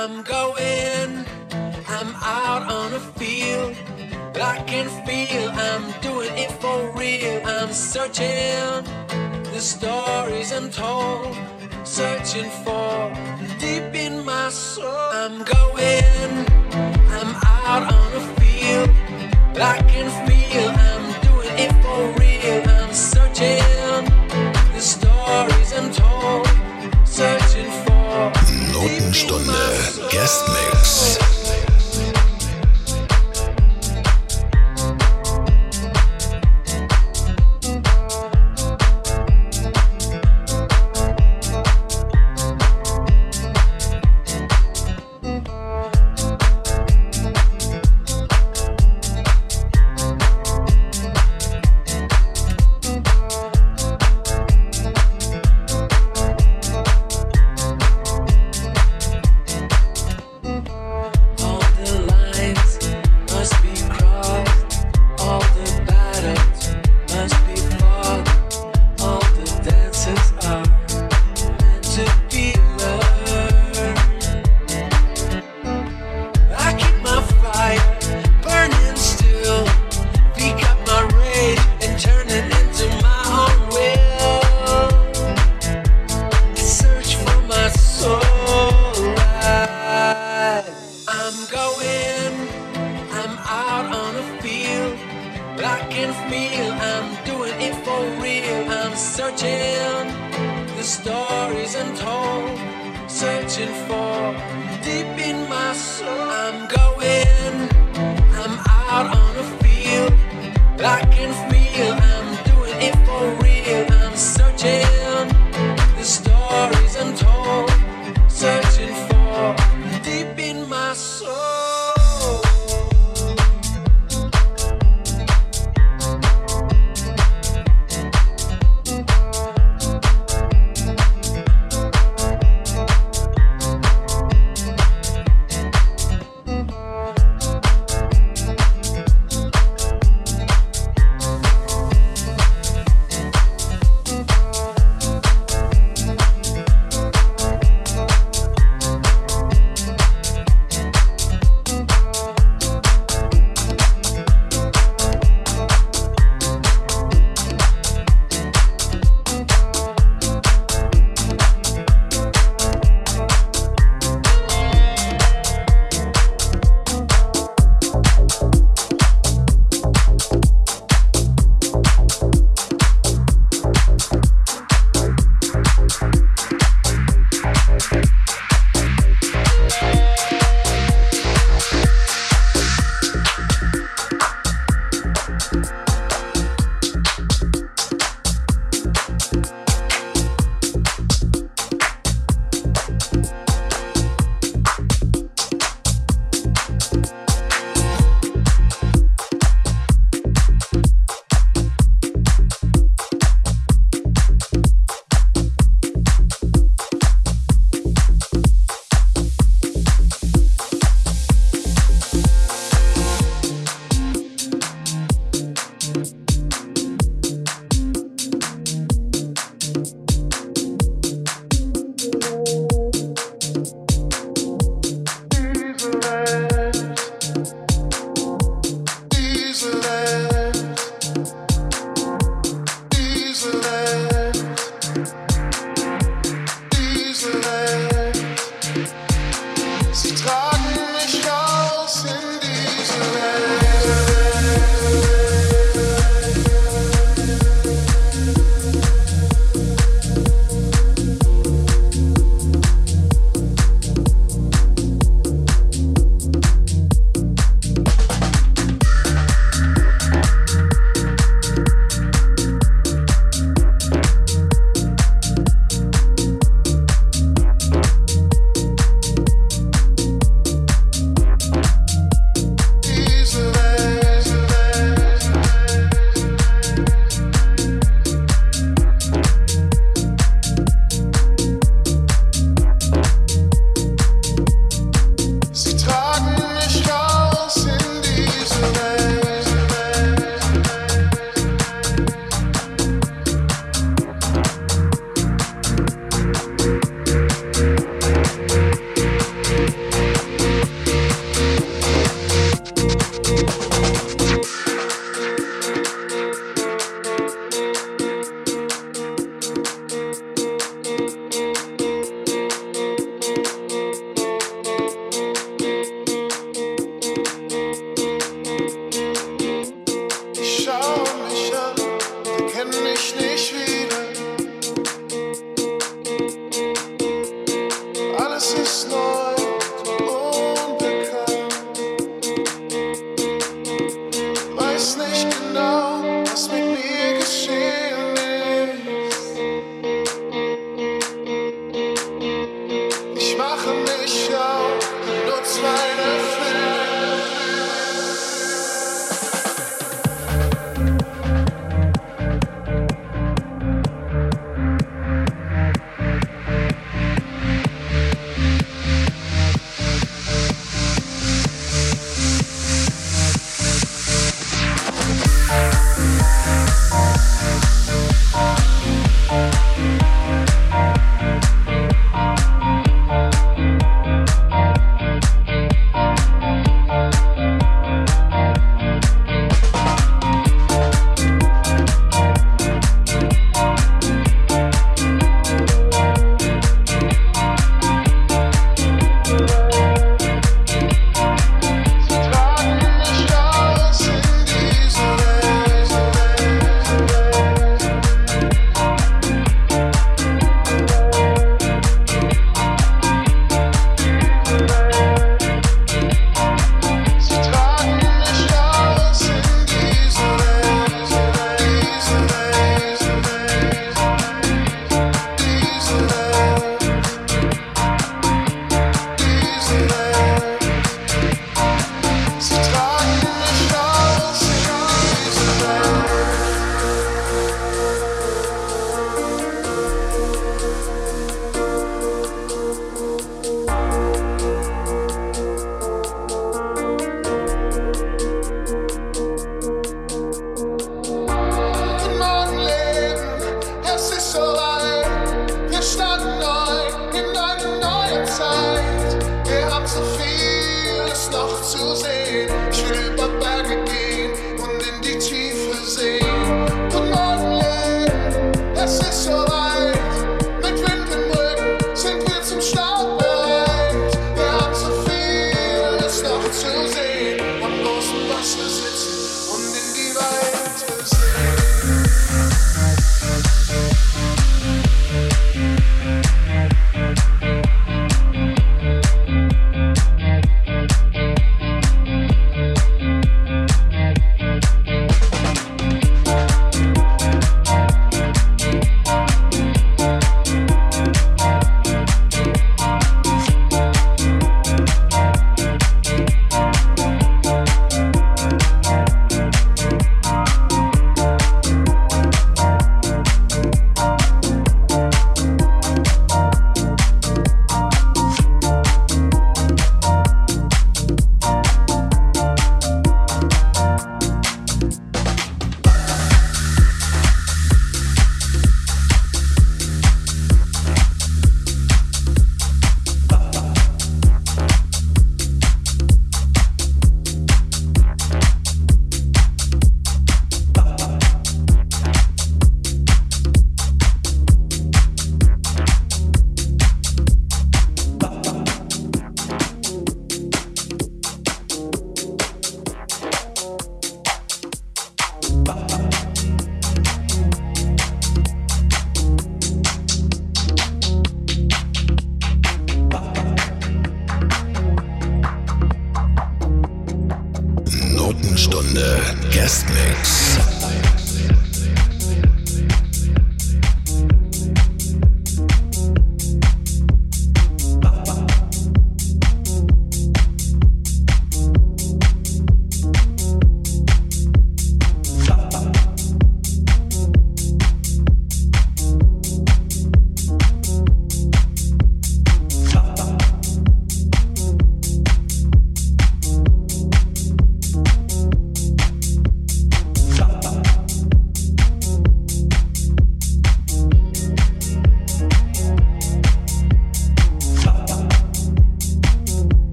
I'm going, I'm out on a field. I can feel I'm doing it for real. I'm searching the stories untold, searching for deep in my soul. I'm going, I'm out on a field. I can feel. Stunde Guest Mix.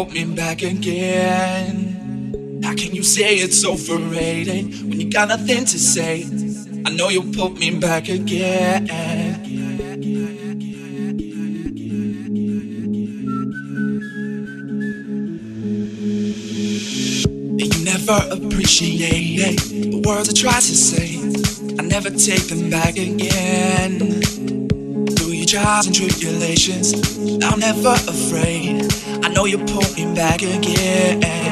You'll me back again. How can you say it's overrated when you got nothing to say? I know you'll pull me back again. You never appreciate the words I try to say. I never take them back again Through your trials and tribulations. I'm never afraid. Know you're pulling back again.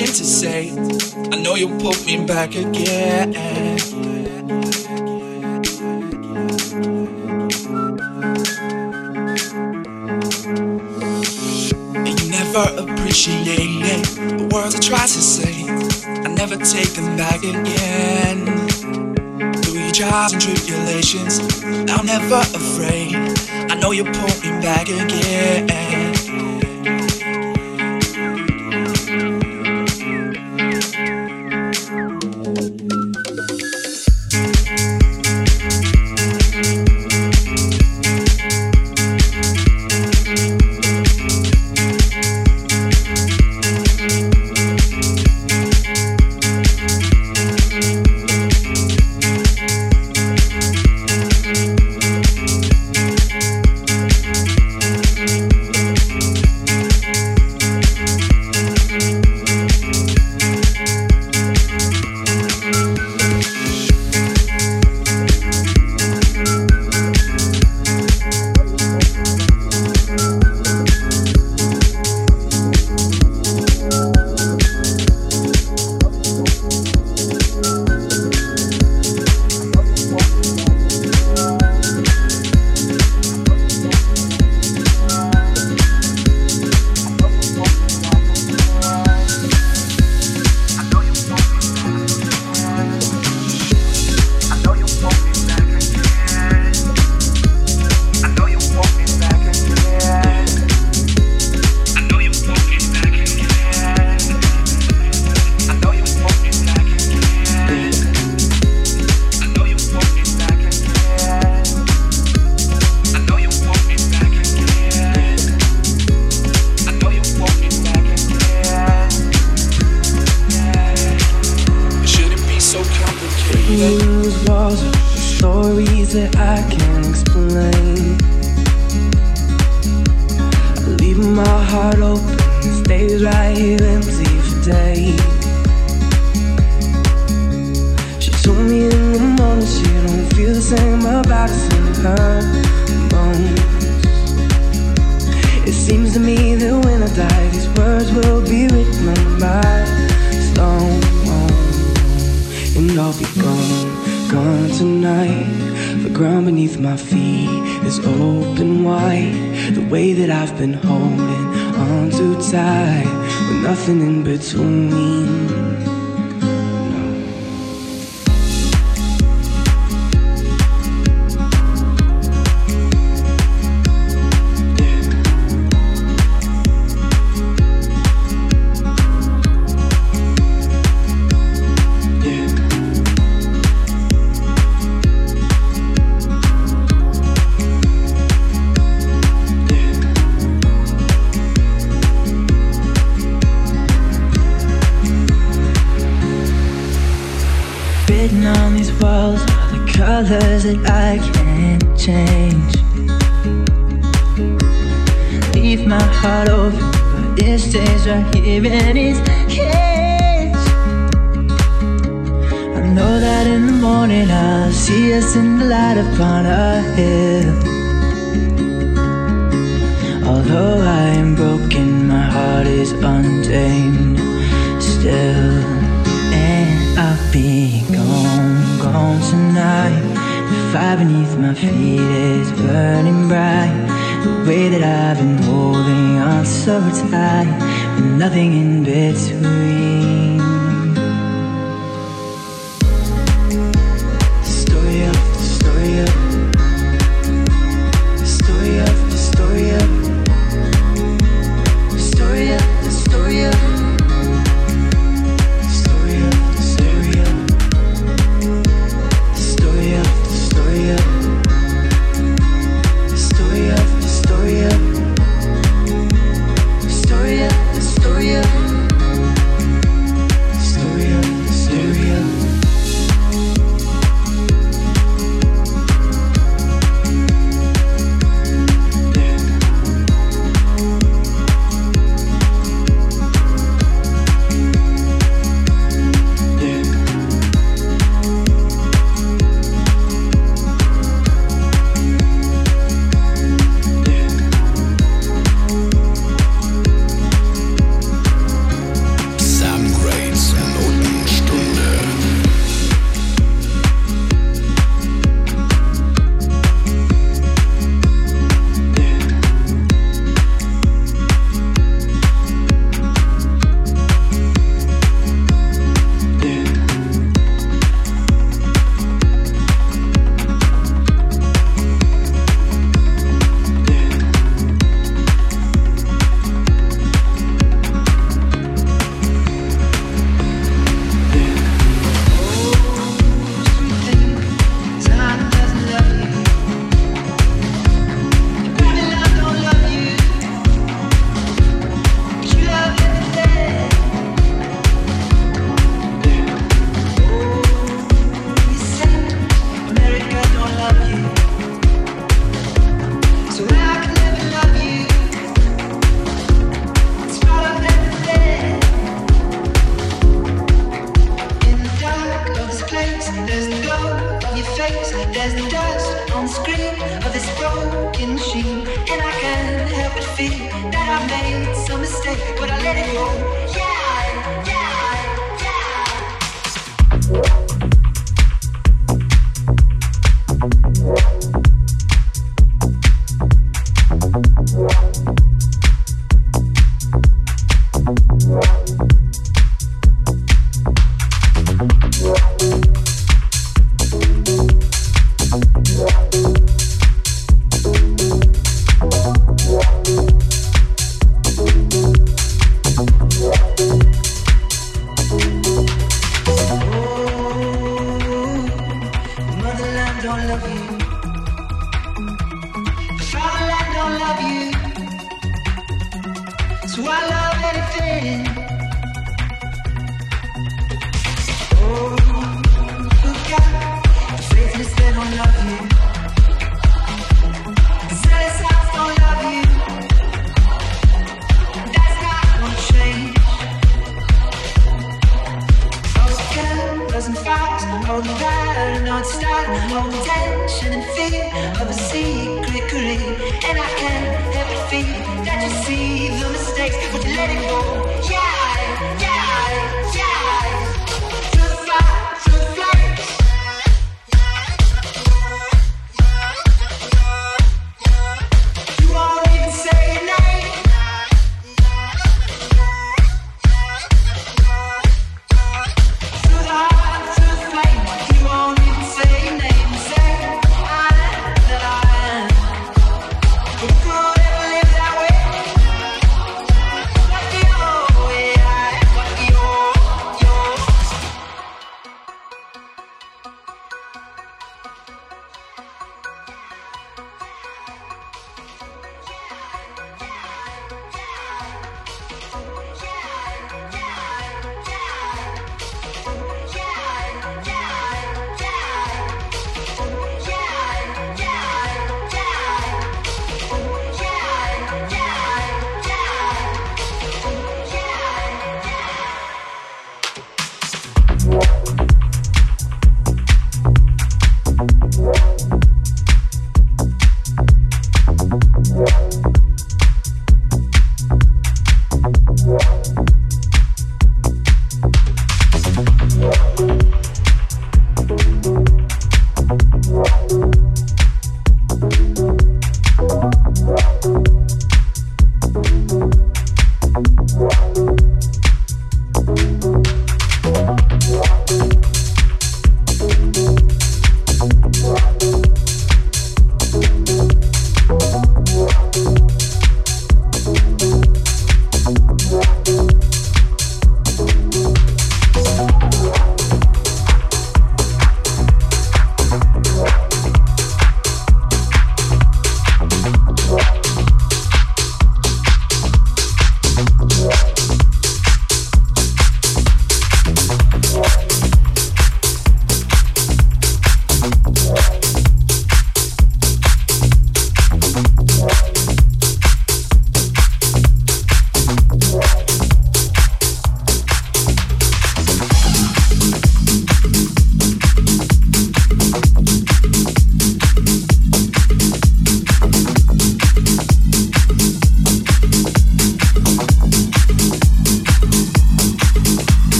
Nothing to say. I know you'll pull me back again. And you never appreciate the words I try to say. I never take them back again. Through your trials and tribulations, I'm never afraid. I know you'll pull me back again. Change. Leave my heart open, but it stays right here in its cage. I know that in the morning I'll see us in the light upon a hill. Although I am broken, my heart is untamed still, and I'll be gone, gone tonight fire beneath my feet is burning bright. The way that I've been holding on so tight With nothing in between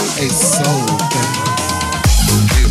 A soul thing.